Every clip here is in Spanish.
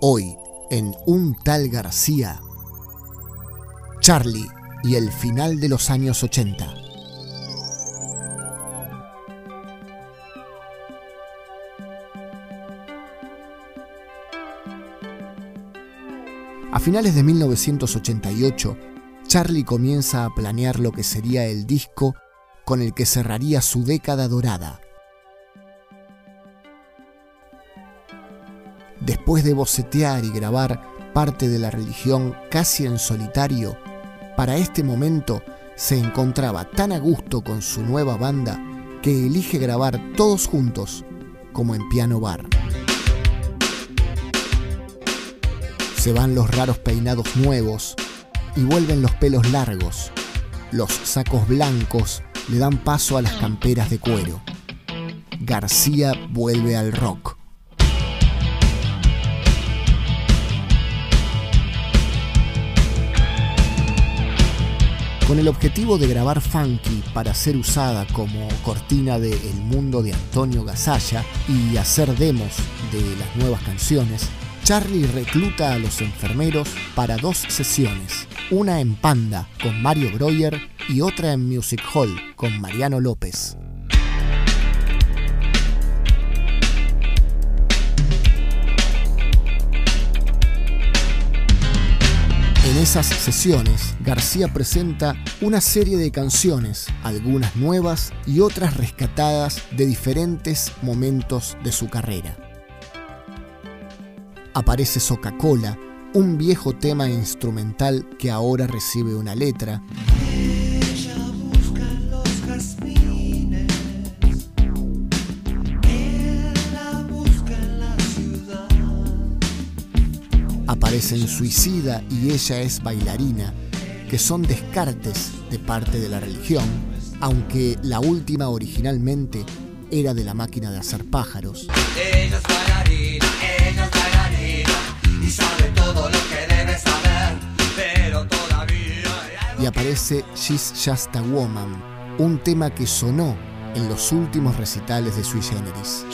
Hoy, en Un tal García, Charlie y el final de los años 80. A finales de 1988, Charlie comienza a planear lo que sería el disco con el que cerraría su década dorada. Después de bocetear y grabar parte de la religión casi en solitario, para este momento se encontraba tan a gusto con su nueva banda que elige grabar todos juntos como en piano bar. Se van los raros peinados nuevos y vuelven los pelos largos. Los sacos blancos le dan paso a las camperas de cuero. García vuelve al rock. Con el objetivo de grabar Funky para ser usada como cortina de El Mundo de Antonio Gasalla y hacer demos de las nuevas canciones, Charlie recluta a los enfermeros para dos sesiones, una en Panda con Mario Breuer y otra en Music Hall con Mariano López. En esas sesiones, García presenta una serie de canciones, algunas nuevas y otras rescatadas de diferentes momentos de su carrera. Aparece Coca-Cola, un viejo tema instrumental que ahora recibe una letra, aparecen Suicida y Ella es bailarina, que son descartes de parte de la religión, aunque la última originalmente era de la máquina de hacer pájaros. Ella es bailarina, ella es bailarina, y sabe todo lo que debe saber, pero todavía... Y aparece She's Just a Woman, un tema que sonó en los últimos recitales de Sui Generis.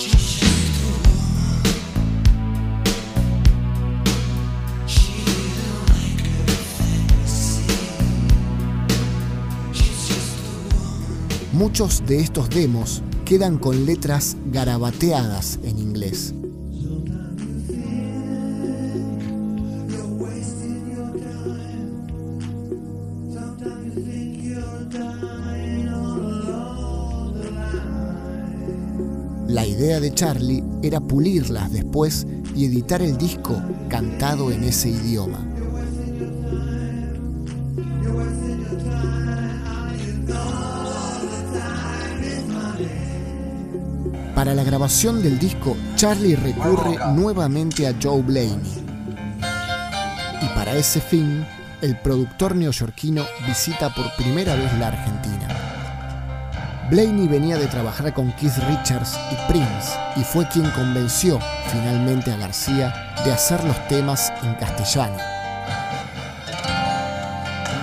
Muchos de estos demos quedan con letras garabateadas en inglés. La idea de Charlie era pulirlas después y editar el disco cantado en ese idioma. Para la grabación del disco, Charlie recurre nuevamente a Joe Blaney. Y para ese fin, el productor neoyorquino visita por primera vez la Argentina. Blaney venía de trabajar con Keith Richards y Prince y fue quien convenció finalmente a García de hacer los temas en castellano.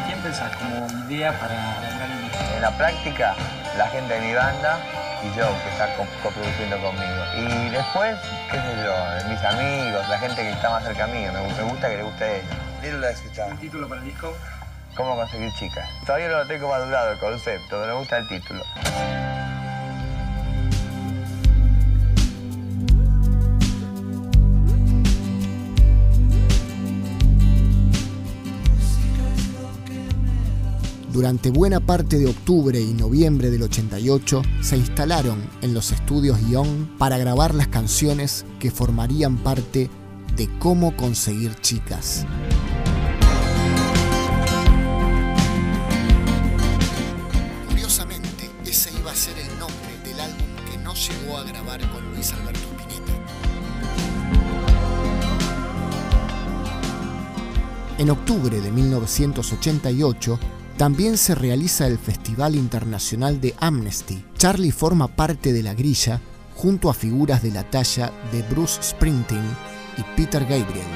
quién pensás como idea para En la práctica, la gente de mi banda y yo que está coproduciendo conmigo. Y después, qué sé yo, mis amigos, la gente que está más cerca mío, me, me gusta que le guste a ellos. ¿El título para el disco? ¿Cómo conseguir chicas? Todavía no lo tengo madurado el concepto, pero me gusta el título. Durante buena parte de octubre y noviembre del 88 se instalaron en los estudios Young para grabar las canciones que formarían parte de Cómo conseguir chicas. Curiosamente, ese iba a ser el nombre del álbum que no llegó a grabar con Luis Alberto Spinetta. En octubre de 1988, también se realiza el Festival Internacional de Amnesty. Charlie forma parte de la grilla junto a figuras de la talla de Bruce Springsteen y Peter Gabriel.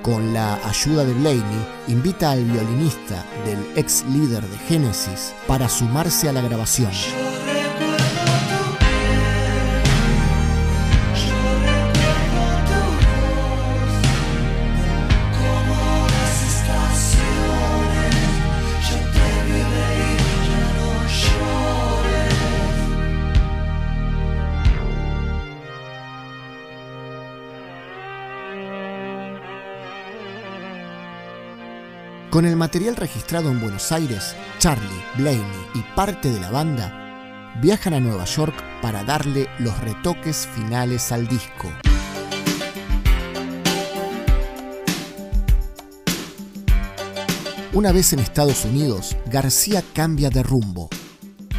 Con la ayuda de Blaney, invita al violinista del ex líder de Genesis para sumarse a la grabación. Con el material registrado en Buenos Aires, Charlie, Blaney y parte de la banda viajan a Nueva York para darle los retoques finales al disco. Una vez en Estados Unidos, García cambia de rumbo.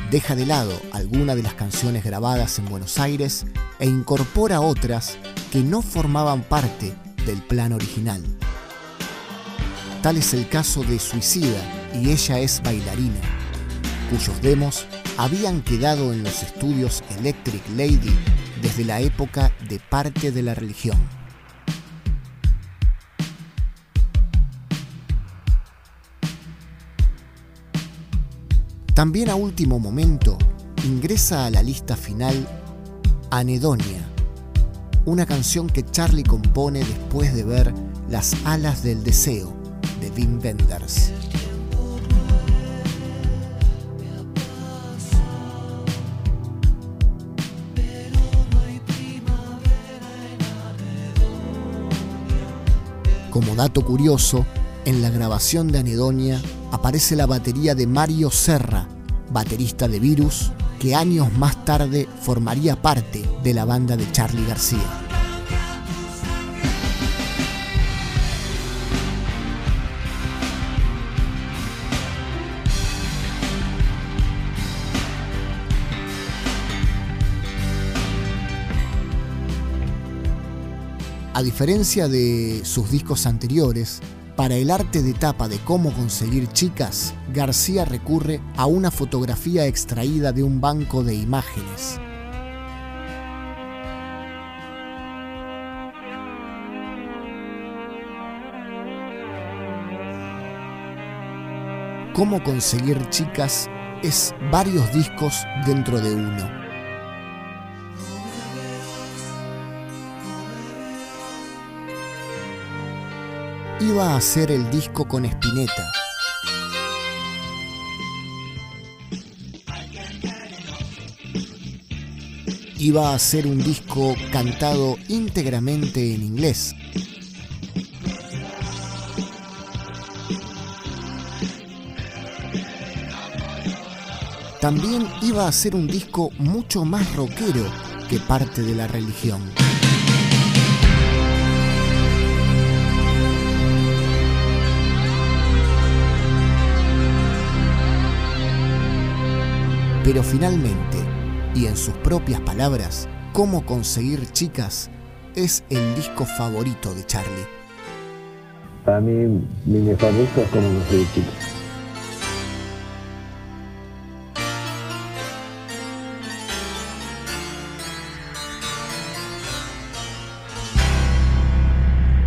Deja de lado algunas de las canciones grabadas en Buenos Aires e incorpora otras que no formaban parte del plan original. Tal es el caso de Suicida y ella es bailarina, cuyos demos habían quedado en los estudios Electric Lady desde la época de parte de la religión. También a último momento ingresa a la lista final Anedonia, una canción que Charlie compone después de ver Las alas del deseo de Wim Wenders. Como dato curioso, en la grabación de Anedonia aparece la batería de Mario Serra, baterista de Virus, que años más tarde formaría parte de la banda de Charlie García. A diferencia de sus discos anteriores, para el arte de tapa de cómo conseguir chicas, García recurre a una fotografía extraída de un banco de imágenes. Cómo conseguir chicas es varios discos dentro de uno. Iba a hacer el disco con Spinetta. Iba a ser un disco cantado íntegramente en inglés. También iba a ser un disco mucho más rockero que parte de la religión. Pero finalmente, y en sus propias palabras, Cómo conseguir chicas es el disco favorito de Charlie. Para mí, mi mejor disco es Cómo conseguir chicas.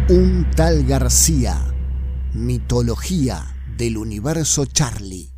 Un tal García, mitología del universo Charlie.